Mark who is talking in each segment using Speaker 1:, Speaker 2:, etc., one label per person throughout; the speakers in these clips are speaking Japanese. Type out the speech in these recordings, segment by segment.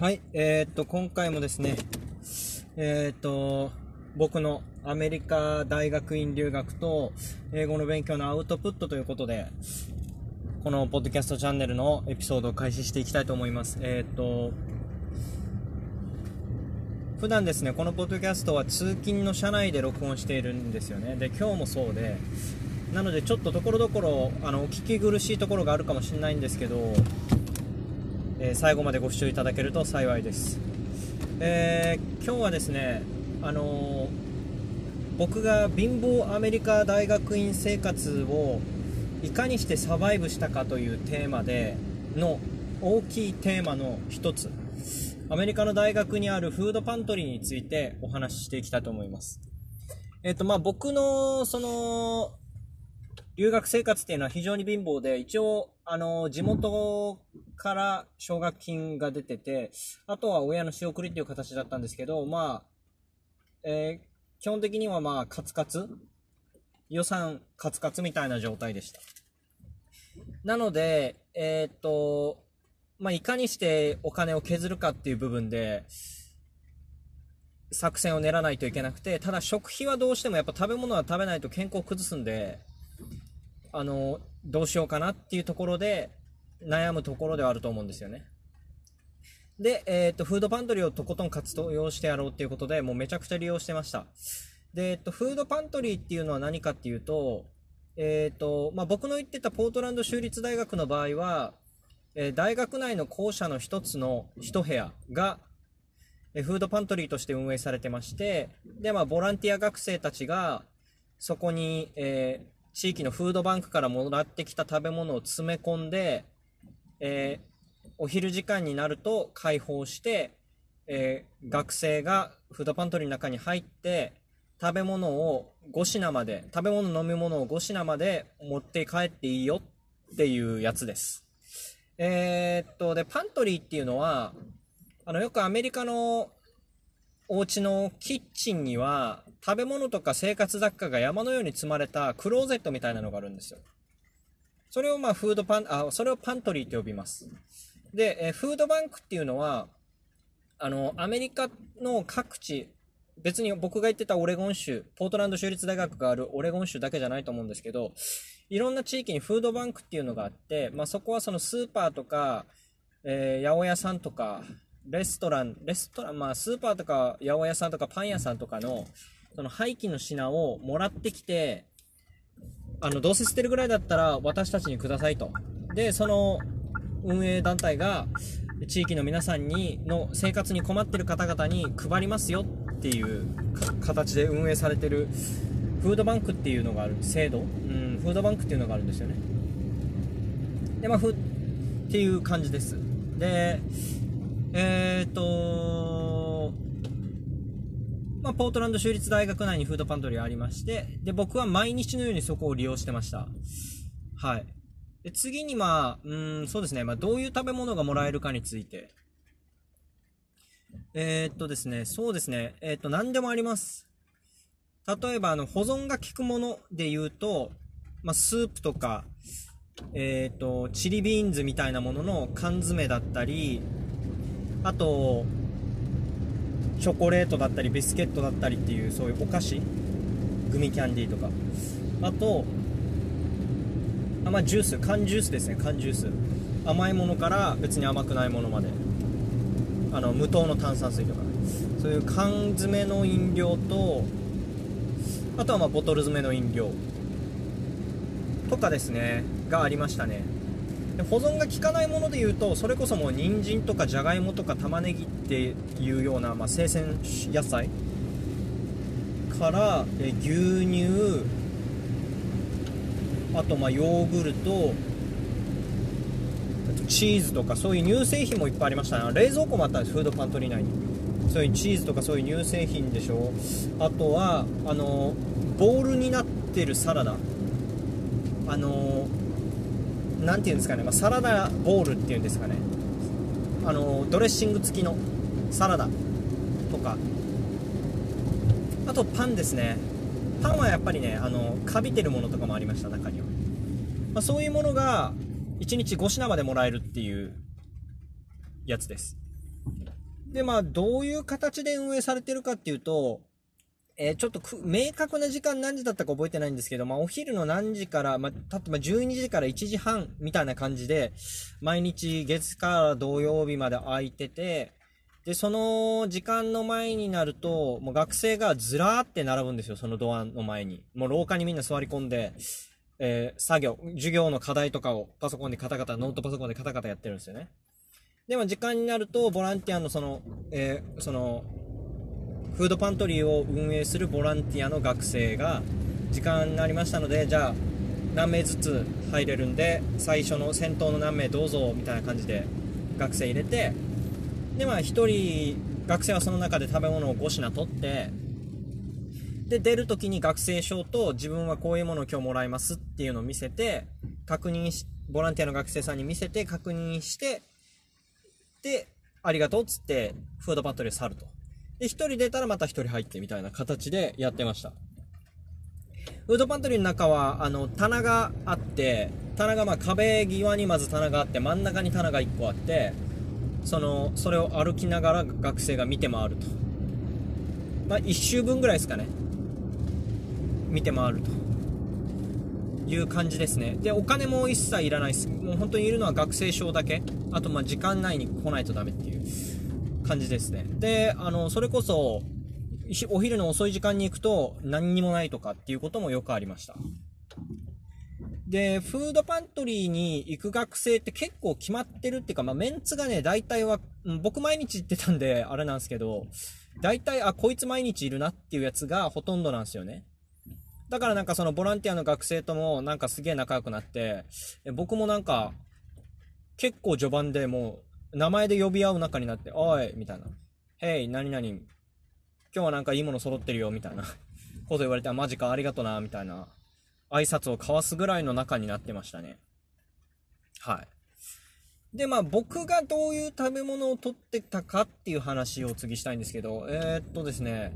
Speaker 1: はい、えー、っと、今回もですね、えー、っと、僕のアメリカ大学院留学と英語の勉強のアウトプットということで、このポッドキャストチャンネルのエピソードを開始していきたいと思います。えー、っと、普段ですね、このポッドキャストは通勤の車内で録音しているんですよね。で、今日もそうで、なのでちょっとところどころ、あの、お聞き苦しいところがあるかもしれないんですけど、えー、最後までご視聴いただけると幸いです、えー、今日はですね、あの、僕が貧乏アメリカ大学院生活をいかにしてサバイブしたかというテーマでの大きいテーマの一つアメリカの大学にあるフードパントリーについてお話ししていきたいと思います。えっ、とまあ僕のその留学生活っていうのは非常に貧乏で、一応、あの、地元から奨学金が出てて、あとは親の仕送りっていう形だったんですけど、まあ、えー、基本的にはまあ、カツカツ？予算カツカツみたいな状態でした。なので、えー、っと、まあ、いかにしてお金を削るかっていう部分で、作戦を練らないといけなくて、ただ食費はどうしてもやっぱ食べ物は食べないと健康を崩すんで、あの、どうしようかなっていうところで悩むところではあると思うんですよね。で、えっ、と、フードパントリーをとことん活用してやろうっていうことで、もうめちゃくちゃ利用してました。で、えっ、と、フードパントリーっていうのは何かっていうと、えっ、と、まあ、僕の言ってたポートランド州立大学の場合は、え大学内の校舎の一つの一部屋が、えフードパントリーとして運営されてまして、で、まあ、ボランティア学生たちが、そこに、えー地域のフードバンクからもらってきた食べ物を詰め込んで、えー、お昼時間になると開放して、えー、学生がフードパントリーの中に入って食べ物を5品まで食べ物飲み物を5品まで持って帰っていいよっていうやつです。えー、っとでパントリーっていうのはあのよくアメリカのお家のキッチンには食べ物とか生活雑貨が山のように積まれたクローゼットみたいなのがあるんですよ。それをまあフードパン、あ、それをパントリーと呼びます。で、えフードバンクっていうのは、あの、アメリカの各地、別に僕が言ってたオレゴン州、ポートランド州立大学があるオレゴン州だけじゃないと思うんですけど、いろんな地域にフードバンクっていうのがあって、まあそこはそのスーパーとか、えー、八百屋さんとか、レストラン、レストラン、まあ、スーパーとか八百屋さんとかパン屋さんとかの、その廃棄の品をもらってきて、あの、どうせ捨てるぐらいだったら私たちにくださいと。で、その運営団体が地域の皆さんに、の生活に困ってる方々に配りますよっていう形で運営されてるフードバンクっていうのがある、制度？うん、フードバンクっていうのがあるんですよね。で、まあ、ふ、っていう感じです。で、えっ、と、ポートランド州立大学内にフードパントリーありまして、で、僕は毎日のようにそこを利用してました。はい。で、次にまあ、うん、そうですね、まあ、どういう食べ物がもらえるかについて。えー、っとですね、そうですね、えー、っと、何でもあります。例えば、あの、保存が効くもので言うと、まあ、スープとか、えっと、チリビーンズみたいなものの缶詰だったり、あとチョコレートだったりビスケットだったりっていうそういうお菓子グミキャンディーとか。あとあまあ、ジュース。缶ジュースですね。缶ジュース。甘いものから別に甘くないものまで。あの無糖の炭酸水とか。ねそういう缶詰の飲料とあとはまボトル詰めの飲料とかですね。がありましたね。で保存が効かないものでいうとそれこそもう人参とかじゃがいもとか玉ねぎっていうような、まあ、生鮮野菜からえ牛乳あとまあヨーグルトチーズとかそういう乳製品もいっぱいありましたね。冷蔵庫もあったんですフードパントリー内にそういうチーズとかそういう乳製品でしょ。あとはあのボールになってるサラダ。あの何ていうんですかね、まあ、サラダボールっていうんですかね。あのドレッシング付きのサラダとか。あとパンですね。パンはやっぱりねあのかびてるものとかもありました中には、まあ、そういうものが1日5品までもらえるっていうやつです。で、まあ、どういう形で運営されてるかっていうと、えー、ちょっと明確な時間何時だったか覚えてないんですけど、まあ、お昼の何時から、まあ、たってま12時から1時半みたいな感じで、毎日月から土曜日まで空いてて、で、その時間の前になると、もう学生がずらーって並ぶんですよ、そのドアの前に。もう廊下にみんな座り込んで、えー、作業、授業の課題とかをパソコンでカタカタ、ノートパソコンでカタカタやってるんですよね。でも時間になると、ボランティアのその、えー、その、フードパントリーを運営するボランティアの学生が、時間になりましたので、じゃあ、何名ずつ入れるんで、最初の先頭の何名どうぞ、みたいな感じで学生入れて、で、まあ、1人、学生はその中で食べ物を5品取って、で、出るときに学生証と自分はこういうものを今日もらいますっていうのを見せて、確認し、ボランティアの学生さんに見せて確認して、で、ありがとうっつって、フードパントリーを去ると。で、1人出たらまた1人入ってみたいな形でやってました。フードパントリーの中は、あの、棚があって、棚がまあ壁際にまず棚があって、真ん中に棚が1個あって、その、それを歩きながら学生が見て回ると。まあ、1周分ぐらいですかね。見て回ると。いう感じですね。で、お金も一切いらないです。もう本当にいるのは学生証だけ。あと、まあ、時間内に来ないとダメっていう感じですね。で、あの、それこそ、お昼の遅い時間に行くと何にもないとかっていうこともよくありました。で、フードパントリーに行く学生って結構決まってるっていうか、まあ、メンツがね、大体は、僕毎日行ってたんで、あれなんですけど、大体、あ、こいつ毎日いるなっていうやつがほとんどなんですよね。だからなんかそのボランティアの学生ともなんかすげえ仲良くなって、僕もなんか、結構序盤でもう、名前で呼び合う仲になって、おいみたいな。へい、何々、今日はなんかいいもの揃ってるよ、みたいなこと言われて、あ、マジか、ありがとな、みたいな。挨拶を交わすぐらいの仲になってましたね。はい。で、まあ僕がどういう食べ物を取ってたかっていう話を次したいんですけど、えー、っとですね、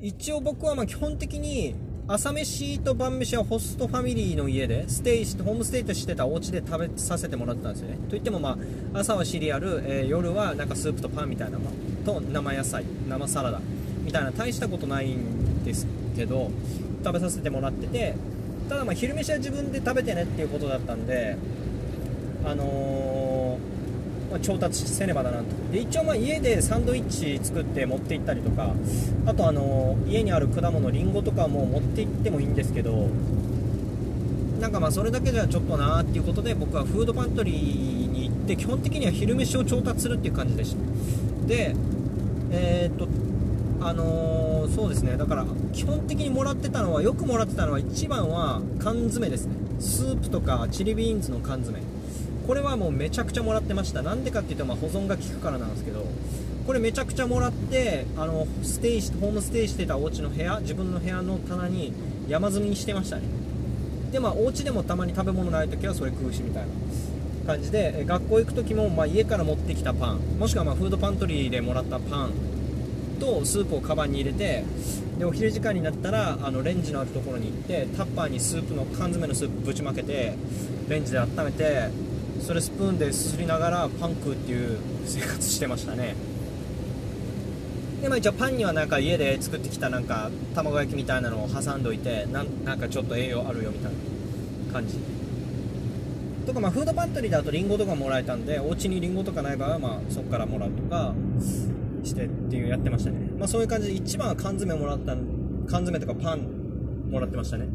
Speaker 1: 一応僕はまあ基本的に朝飯と晩飯はホストファミリーの家でステイしてホームステイとしてたお家で食べさせてもらったんですよね。といってもまあ朝はシリアル、えー、夜はなんかスープとパンみたいな、まあ、と生野菜生サラダみたいな大したことないんですけど食べさせてもらっててただま昼飯は自分で食べてねっていうことだったんであのー、ま、調達せねばだなと。で一応まあ家でサンドイッチ作って持って行ったりとかあとあの、家にある果物りんごとかも持って行ってもいいんですけどなんかまあそれだけじゃちょっとなーっていうことで僕はフードパントリーに行って基本的には昼飯を調達するっていう感じでした。でえー、っとあのー、そうですね。だから基本的にもらってたのはよくもらってたのは一番は缶詰ですね。スープとかチリビーンズの缶詰。これはもうめちゃくちゃもらってました。なんでかっていうとまあ保存が効くからなんですけどこれめちゃくちゃもらってあのステイしホームステイしてたお家の部屋自分の部屋の棚に山積みにしてましたね。でまあお家でもたまに食べ物ない時はそれ食うしみたいな感じで学校行く時もまあ家から持ってきたパンもしくはまフードパントリーでもらったパンとスープをカバンに入れてでお昼時間になったらあのレンジのあるところに行ってタッパーにスープの缶詰のスープぶちまけてレンジで温めてそれスプーンですすりながらパン食うっていう生活してましたね。でまあ一応パンにはなんか家で作ってきたなんか卵焼きみたいなのを挟んどいてなんかちょっと栄養あるよみたいな感じ。とかまあフードパントリーだとリンゴとかもらえたんでお家にリンゴとかない場合はまあそこからもらうとか。してっていうやってましたね。まあそういう感じで一番は缶詰もらった缶詰とかパンもらってましたね。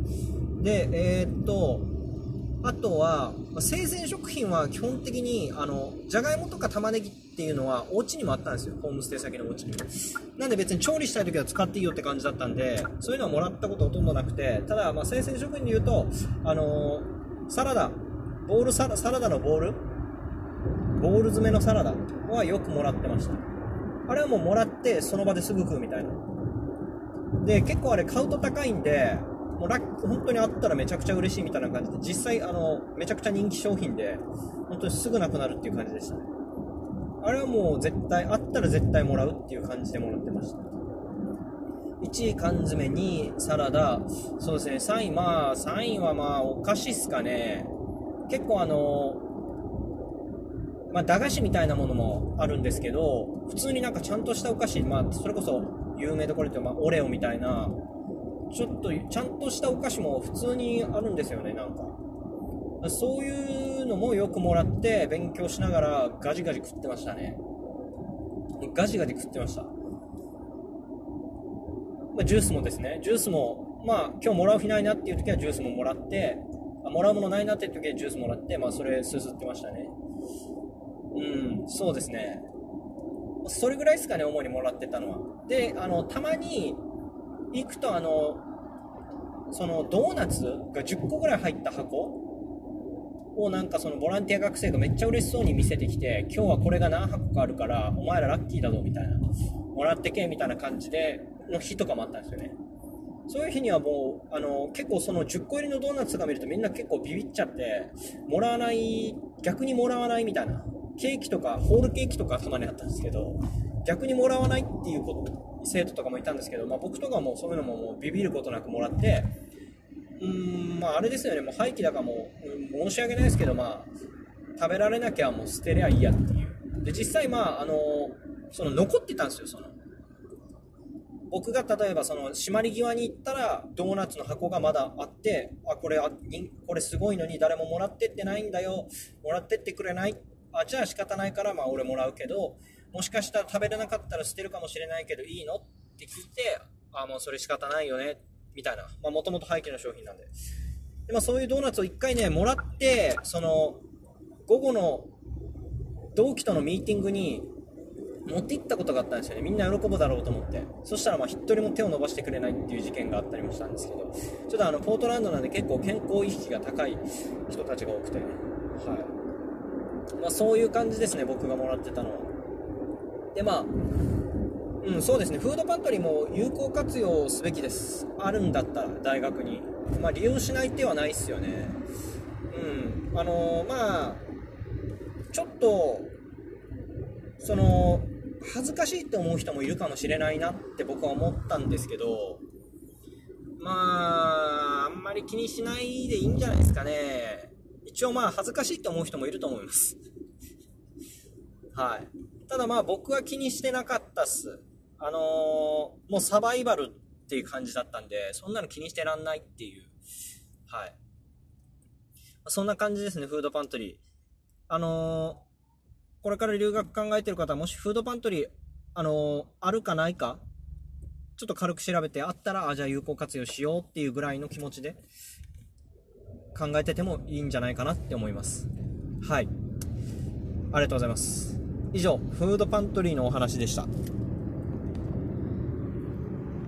Speaker 1: で、えー、っと、あとは、まあ、生鮮食品は基本的に、あの、じゃがいもとか玉ねぎっていうのは、お家にもあったんですよ。ホームステイ先のお家にも。なんで別に調理したい時は使っていいよって感じだったんで、そういうのはもらったことほとんどなくて、ただ、まあ、生鮮食品で言うと、あのー、サラダ、ボールサラサラダのボール？ボール詰めのサラダはよくもらってました。あれはもうもらってその場ですぐ食うみたいな。で、結構あれ買うと高いんで、もうラッ本当にあったらめちゃくちゃ嬉しいみたいな感じで、実際あの、めちゃくちゃ人気商品で、本当にすぐなくなるっていう感じでしたね。あれはもう絶対、あったら絶対もらうっていう感じでもらってました。1位缶詰、2位サラダ、そうですね、3位まあ、3位はまあ、お菓子っすかね。結構あの、まあ、駄菓子みたいなものもあるんですけど、普通になんかちゃんとしたお菓子、まあ、それこそ有名どころで言うと、まあ、オレオみたいな、ちょっと、ちゃんとしたお菓子も普通にあるんですよね、なんか。そういうのもよくもらって、勉強しながらガジガジ食ってましたね。ガジガジ食ってました。ま、ジュースもですね、ジュースも、まあ、今日もらう日ないなっていう時はジュースももらって、あもらうものないなっていう時はジュースもらって、まあ、それすすってましたね。うん、そうですね。それぐらいですかね、主にもらってたのは。で、あの、たまに行くと、あの、そのドーナツが10個ぐらい入った箱をなんかそのボランティア学生がめっちゃ嬉しそうに見せてきて、今日はこれが何箱かあるから、お前らラッキーだぞみたいな、もらってけみたいな感じでの日とかもあったんですよね。そういう日にはもう、あの、結構その10個入りのドーナツとか見るとみんな結構ビビっちゃって、もらわない、逆にもらわないみたいな。ケーキとか、ホールケーキとかたまにあったんですけど、逆にもらわないっていう生徒とかもいたんですけど、まあ、僕とかもそういうのももうビビることなくもらって、うーん、まああれですよね、もう廃棄だからもう、うん、申し訳ないですけど、まあ、食べられなきゃもう捨てりゃいいやっていう。で、実際まあ、あの、その残ってたんですよ、その。僕が例えばその締まり際に行ったらドーナツの箱がまだあってあこれあこれすごいのに誰ももらってってないんだよもらってってくれないあじゃあ仕方ないからまあ俺もらうけどもしかしたら食べれなかったら捨てるかもしれないけどいいの？って聞いてあもうそれ仕方ないよねみたいな。もともと廃棄の商品なんで。で、まあ、そういうドーナツを1回ねもらってその午後の同期とのミーティングに持って行ったことがあったんですよね。みんな喜ぶだろうと思って。そしたらまあ一人も手を伸ばしてくれないっていう事件があったりもしたんですけど。ちょっとあのポートランドなんで結構健康意識が高い人たちが多くて。はい。まあ、そういう感じですね僕がもらってたのは。でまあうんそうですね。フードパントリーも有効活用すべきです。あるんだったら大学に。まあ利用しない手はないっすよね。うん。あのー、まあちょっとその恥ずかしいって思う人もいるかもしれないなって僕は思ったんですけどまああんまり気にしないでいいんじゃないですかね。一応まあ恥ずかしいって思う人もいると思います。はい。ただまあ僕は気にしてなかったっす。あのー、もうサバイバルっていう感じだったんでそんなの気にしてらんないっていう。はい。そんな感じですねフードパントリー。あのーこれから留学考えてる方、もしフードパントリー、あのー、あるかないか、ちょっと軽く調べて、あったら、あ、じゃあ有効活用しようっていうぐらいの気持ちで考えててもいいんじゃないかなって思います。はい。ありがとうございます。以上、フードパントリーのお話でした。